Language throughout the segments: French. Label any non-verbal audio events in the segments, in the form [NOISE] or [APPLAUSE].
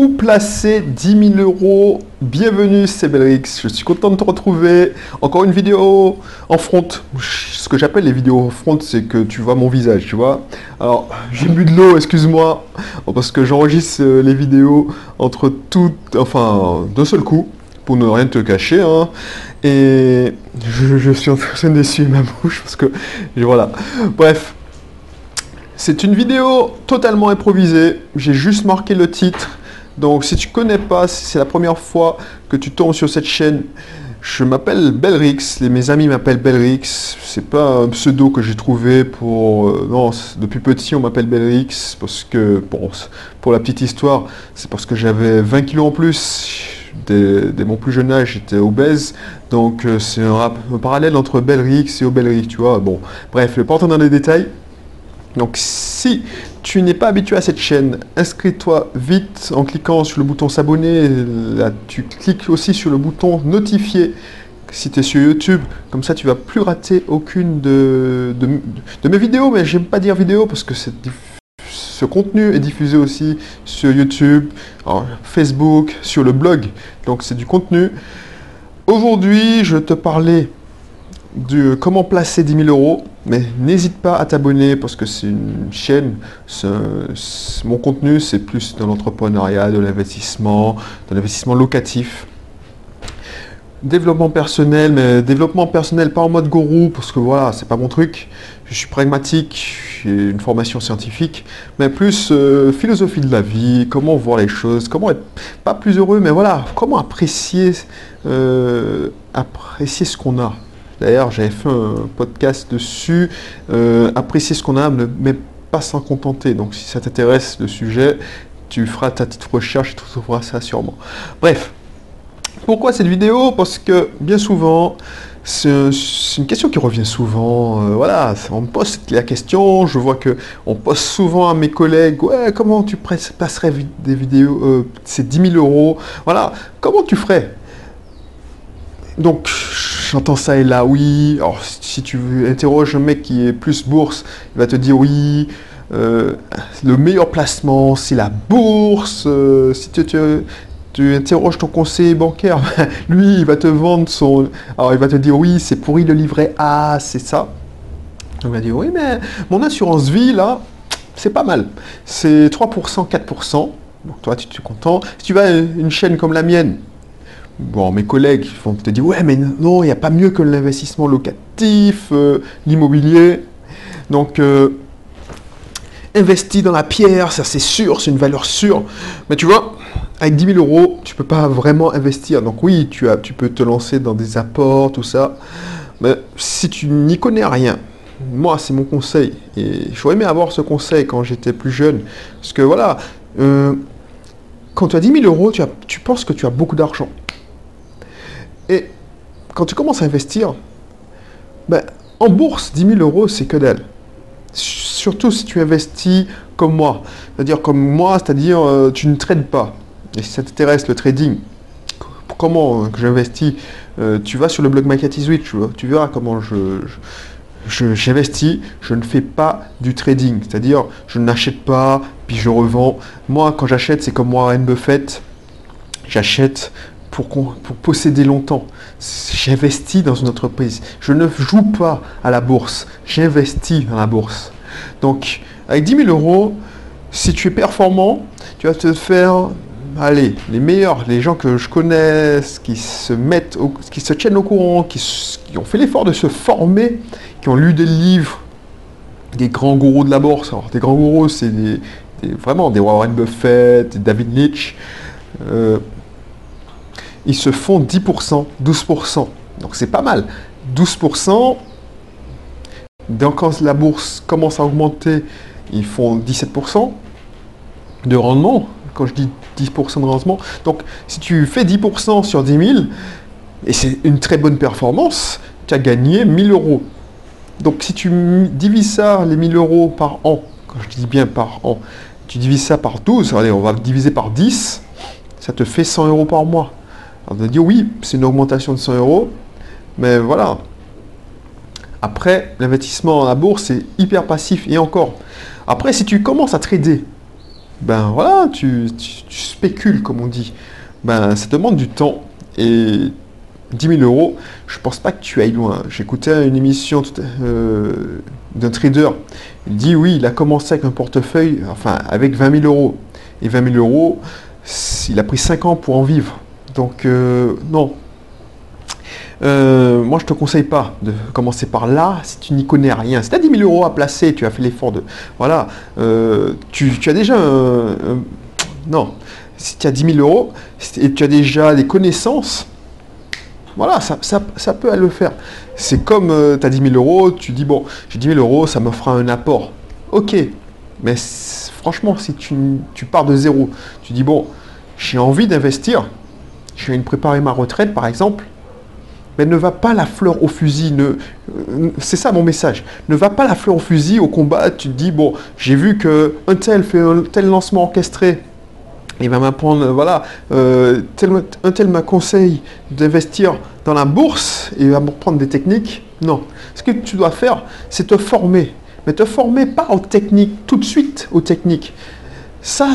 où placer 10 000 euros? Bienvenue, c'est Belrix. Je suis content de te retrouver. Encore une vidéo en front. Ce que j'appelle les vidéos en front, c'est que tu vois mon visage, tu vois. Alors, j'ai bu de l'eau, excuse-moi, parce que j'enregistre euh, les vidéos entre toutes, enfin, d'un seul coup, pour ne rien te cacher. Hein. Et je, suis en train d'essuyer ma bouche parce que, voilà. Bref. C'est une vidéo totalement improvisée. J'ai juste marqué le titre donc si tu connais pas, si c'est la première fois que tu tombes sur cette chaîne, je m'appelle Belrix, mes amis m'appellent Belrix, c'est pas un pseudo que j'ai trouvé pour... Euh, non, depuis petit on m'appelle Belrix parce que, bon, pour la petite histoire, c'est parce que j'avais 20 kilos en plus, dès, mon plus jeune âge j'étais obèse, donc euh, c'est un, un, parallèle entre Belrix et Obelrix, tu vois, bon, bref, je vais pas entrer dans les détails. Donc si tu n'es pas habitué à cette chaîne, inscris-toi vite en cliquant sur le bouton s'abonner. Là, tu cliques aussi sur le bouton notifier si tu es sur YouTube. Comme ça, tu vas plus rater aucune de, mes vidéos. Mais j'aime pas dire vidéo parce que ce contenu est diffusé aussi sur YouTube, Facebook, sur le blog. Donc c'est du contenu. Aujourd'hui, je te parlais de comment placer 10 000 euros. Mais n'hésite pas à t'abonner parce que c'est une chaîne, mon contenu c'est plus dans l'entrepreneuriat, de l'investissement, de l'investissement locatif. Développement personnel, mais développement personnel pas en mode gourou parce que voilà, c'est pas mon truc. Je suis pragmatique, j'ai une formation scientifique, mais plus euh, philosophie de la vie, comment voir les choses, comment être pas plus heureux, mais voilà, comment apprécier, euh, apprécier ce qu'on a. D'ailleurs, j'avais fait un podcast dessus, euh, apprécier ce qu'on a, mais pas s'en contenter. Donc si ça t'intéresse le sujet, tu feras ta petite recherche et tu trouveras ça sûrement. Bref, pourquoi cette vidéo? Parce que bien souvent, c'est une question qui revient souvent. Euh, voilà, on me pose la question, je vois que on pose souvent à mes collègues, ouais, comment tu passerais des vidéos, euh, c'est 10 000 euros? Voilà, comment tu ferais? Donc, j'entends ça et là, oui. Alors, si tu interroges un mec qui est plus bourse, il va te dire oui. Euh, le meilleur placement, c'est la bourse. Euh, si tu, tu, interroges ton conseiller bancaire, [LAUGHS] lui, il va te vendre son. Alors, il va te dire oui, c'est pourri le livret A, c'est ça. On va dire oui, mais mon assurance vie, là, c'est pas mal. C'est 3%, 4%. Donc, toi, tu es content. Si tu vas à une chaîne comme la mienne, bon, mes collègues vont te dire ouais mais non, il n'y a pas mieux que l'investissement locatif, euh, l'immobilier. Donc euh, investis dans la pierre, ça c'est sûr, c'est une valeur sûre. Mais tu vois, avec 10 000 euros, tu peux pas vraiment investir. Donc oui, tu, as, tu peux te lancer dans des apports, tout ça. Mais si tu n'y connais rien, moi c'est mon conseil. Et j'aurais aimé avoir ce conseil quand j'étais plus jeune. Parce que voilà, euh, quand tu as 10 000 euros, tu, tu penses que tu as beaucoup d'argent. Et quand tu commences à investir, ben, en bourse, 10 000 euros, c'est que dalle. Surtout si tu investis comme moi. C'est-à-dire comme moi, c'est-à-dire euh, tu ne trades pas. Et si ça t'intéresse, le trading, comment que j'investis, euh, tu vas sur le blog Market is tu, verras comment je, j'investis, je, ne fais pas du trading. C'est-à-dire, je n'achète pas, puis je revends. Moi, quand j'achète, c'est comme Warren Buffett. J'achète pour, pour posséder longtemps. J'investis dans une entreprise. Je ne joue pas à la bourse. J'investis dans la bourse. Donc, avec 10 000 euros, si tu es performant, tu vas te faire, allez, les meilleurs, les gens que je connais, qui se mettent, qui se tiennent au courant, qui, ont fait l'effort de se former, qui ont lu des livres, des grands gourous de la bourse. Alors, des grands gourous, c'est vraiment des Warren Buffett, des David Leach. Euh, ils se font 10%, 12%. Donc c'est pas mal. 12%, donc quand la bourse commence à augmenter, ils font 17% de rendement. Quand je dis 10% de rendement, donc si tu fais 10% sur 10 000, et c'est une très bonne performance, tu as gagné 1000 euros. Donc si tu divises ça, les 1000 euros par an, quand je dis bien par an, tu divises ça par 12, allez, on va diviser par 10, ça te fait 100 euros par mois. On va dire oui, c'est une augmentation de 100 euros, mais voilà. Après, l'investissement en la bourse, c'est hyper passif et encore. Après, si tu commences à trader, ben voilà, tu, spécules, comme on dit. Ben, ça demande du temps. Et 10 000 euros, je pense pas que tu ailles loin. J'écoutais une émission euh, d'un trader. Il dit oui, il a commencé avec un portefeuille, enfin avec 20 000 euros. Et 20 000 euros, il a pris 5 ans pour en vivre. Donc euh, non. Euh, moi, je te conseille pas de commencer par là si tu n'y connais rien. Si tu as 10 000 euros à placer, tu as fait l'effort de... Voilà, tu, tu, as déjà non, si tu as 10 000 euros et tu as déjà des connaissances, voilà, ça, ça, peut le faire. C'est comme tu as 10 000 euros, tu dis, bon, j'ai 10 000 euros, ça me fera un apport. Ok, mais franchement, si tu, pars de zéro, tu dis, bon, j'ai envie d'investir, je viens de préparer ma retraite, par exemple, mais ne va pas la fleur au fusil. Ne, c'est ça mon message. Ne va pas la fleur au fusil au combat. Tu te dis, bon, j'ai vu qu'un tel fait un tel lancement orchestré il va m'apprendre, voilà, euh, un tel m'a conseille d'investir dans la bourse et il va m'apprendre des techniques. Non. Ce que tu dois faire, c'est te former. Mais te former pas aux techniques, tout de suite aux techniques. Ça,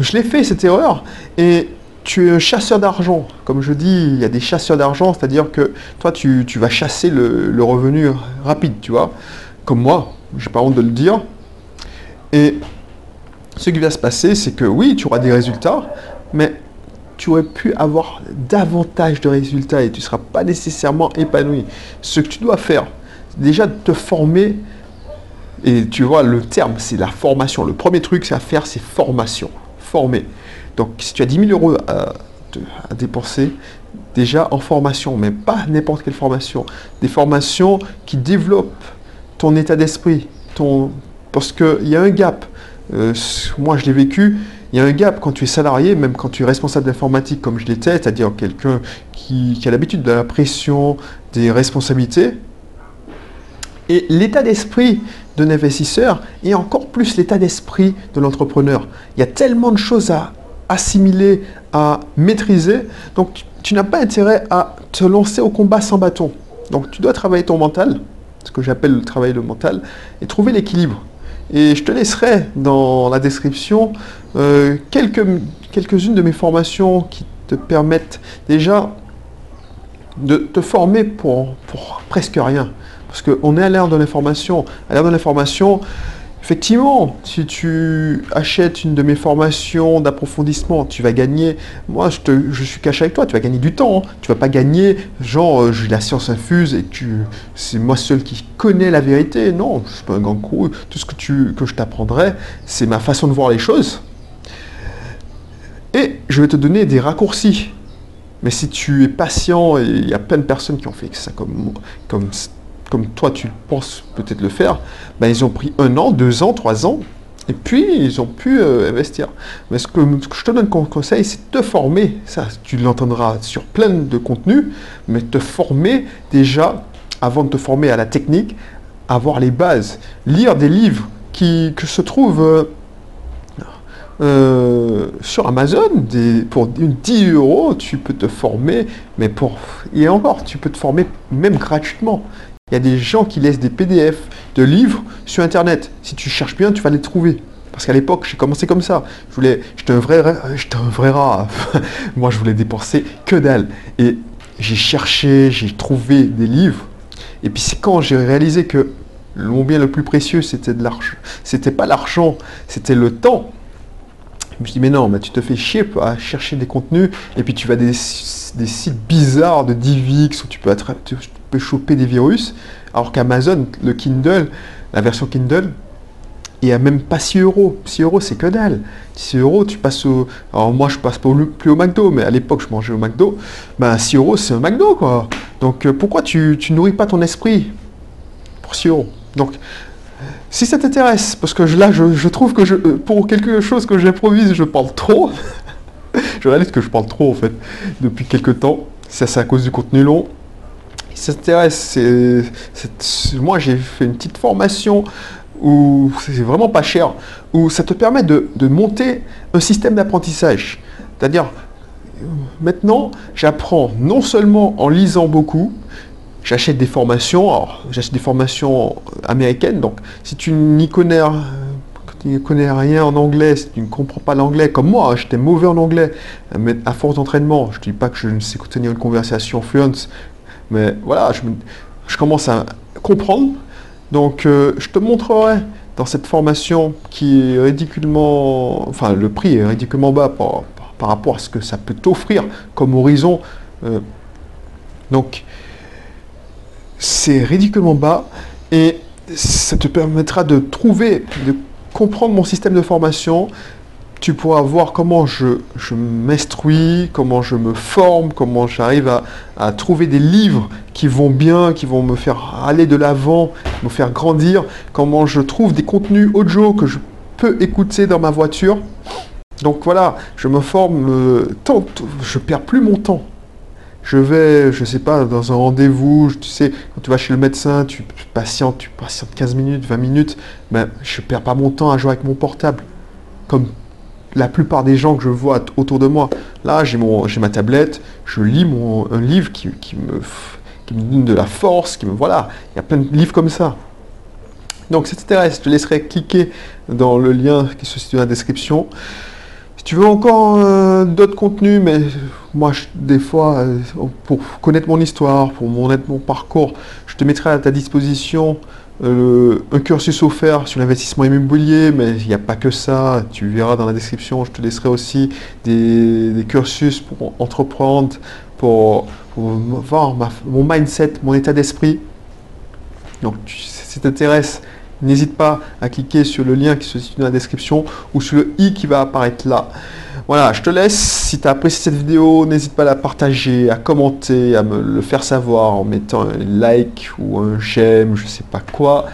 je l'ai fait, cette erreur. Et tu es un chasseur d'argent. Comme je dis, il y a des chasseurs d'argent, c'est-à-dire que toi, tu, vas chasser le, revenu rapide, tu vois. Comme moi, j'ai pas honte de le dire. Et ce qui va se passer, c'est que oui, tu auras des résultats, mais tu aurais pu avoir davantage de résultats et tu ne seras pas nécessairement épanoui. Ce que tu dois faire, c'est déjà te former. Et tu vois, le terme, c'est la formation. Le premier truc, à faire, c'est formation. Former. Donc, si tu as 10 000 euros à, dépenser, déjà en formation, mais pas n'importe quelle formation. Des formations qui développent ton état d'esprit. Ton... Parce qu'il y a un gap. Euh, moi je l'ai vécu, il y a un gap quand tu es salarié, même quand tu es responsable d'informatique comme je l'étais, c'est-à-dire quelqu'un qui, a l'habitude de la pression, des responsabilités, et l'état d'esprit d'un investisseur et encore plus l'état d'esprit de l'entrepreneur. Il y a tellement de choses à assimiler, à maîtriser, donc tu, n'as pas intérêt à te lancer au combat sans bâton. Donc tu dois travailler ton mental, ce que j'appelle le travail le mental, et trouver l'équilibre. Et je te laisserai dans la description euh, quelques, quelques-unes de mes formations qui te permettent déjà de te former pour, presque rien. Parce qu'on est à de l'information. À l'ère de l'information, Effectivement, si tu achètes une de mes formations d'approfondissement, tu vas gagner, moi je, suis caché avec toi, tu vas gagner du temps. Hein. Tu vas pas gagner, genre euh, j'ai la science infuse et tu, c'est moi seul qui connais la vérité. Non, je suis pas un grand coup. Tout ce que, tu, que je t'apprendrai, c'est ma façon de voir les choses. Et je vais te donner des raccourcis. Mais si tu es patient, il y a plein de personnes qui ont fait ça comme, comme comme toi tu penses peut-être le faire, ben, ils ont pris un an, deux ans, trois ans, et puis ils ont pu euh, investir. Mais ce que, je te donne comme conseil, c'est te former. Ça, tu l'entendras sur plein de contenus, mais te former déjà, avant de te former à la technique, avoir les bases. Lire des livres qui se trouvent euh, euh, sur Amazon, pour 10 euros, tu peux te former, mais pour et encore, tu peux te former même gratuitement. Il y a des gens qui laissent des PDF de livres sur Internet. Si tu cherches bien, tu vas les trouver. Parce qu'à l'époque, j'ai commencé comme ça. Je voulais, j'étais un vrai, j'étais un vrai rat. [LAUGHS] Moi, je voulais dépenser que dalle. Et j'ai cherché, j'ai trouvé des livres. Et puis c'est quand j'ai réalisé que mon bien le plus précieux, c'était pas l'argent, c'était le temps. Je me suis dit, mais non, tu te fais chier à chercher des contenus, et puis tu vas des, des sites bizarres de DivX où tu peux, attraper, peut choper des virus, alors qu'Amazon, le Kindle, la version Kindle, il n'y a même pas 6 euros. 6 euros, c'est que dalle. 6 euros, tu passes au. Alors, moi, je passe pas plus au McDo, mais à l'époque, je mangeais au McDo. Ben, 6 euros, c'est un McDo, quoi. Donc, euh, pourquoi tu, tu nourris pas ton esprit pour 6 euros? Donc, si ça t'intéresse, parce que là, je, trouve que je, euh, pour quelque chose que j'improvise, je parle trop. [LAUGHS] je réalise que je parle trop, en fait, depuis quelques temps. Ça, c'est à cause du contenu long ça t'intéresse, moi j'ai fait une petite formation où c'est vraiment pas cher, où ça te permet de, monter un système d'apprentissage. C'est-à-dire, maintenant, j'apprends non seulement en lisant beaucoup, j'achète des formations, alors j'achète des formations américaines, donc si tu n'y connais, connais rien en anglais, si tu ne comprends pas l'anglais, comme moi, j'étais mauvais en anglais, mais à force d'entraînement, je ne dis pas que je ne sais tenir une conversation fluente, mais voilà, je, commence à comprendre. Donc, euh, je te montrerai dans cette formation qui est ridiculement, enfin, le prix est ridiculement bas par, rapport à ce que ça peut t'offrir comme horizon. Euh, donc, c'est ridiculement bas et ça te permettra de trouver, de comprendre mon système de formation. Tu pourras voir comment je, m'instruis, comment je me forme, comment j'arrive à, trouver des livres qui vont bien, qui vont me faire aller de l'avant, me faire grandir, comment je trouve des contenus audio que je peux écouter dans ma voiture. Donc voilà, je me forme euh, tant, je perds plus mon temps je vais, je sais pas, dans un rendez-vous, tu sais, quand tu vas chez le médecin, tu patientes, tu patientes 15 minutes, 20 minutes, ben, je perds pas mon temps à jouer avec mon portable. Comme la plupart des gens que je vois autour de moi. Là, j'ai ma tablette, je lis mon, un livre qui, me, qui me donne de la force, qui me, voilà, il y a plein de livres comme ça. Donc, si ça t'intéresse, je te laisserai cliquer dans le lien qui se situe dans la description. Si tu veux encore euh, d'autres contenus, mais moi, des fois, euh, pour connaître mon histoire, pour connaître mon parcours, je te mettrai à ta disposition euh, un cursus offert sur l'investissement immobilier, mais il n'y a pas que ça. Tu verras dans la description, je te laisserai aussi des, cursus pour entreprendre, pour, voir mon mindset, mon état d'esprit. Donc, si t'intéresse, N'hésite pas à cliquer sur le lien qui se situe dans la description ou sur le i qui va apparaître là. Voilà, je te laisse. Si tu as apprécié cette vidéo, n'hésite pas à la partager, à commenter, à me le faire savoir en mettant un like ou un j'aime, je sais pas quoi.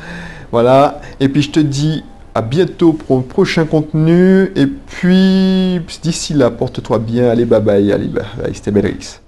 Voilà. Et puis je te dis à bientôt pour un prochain contenu. Et puis d'ici là, porte-toi bien. Allez, bye bye. Allez, bye bye. C'était Belrix.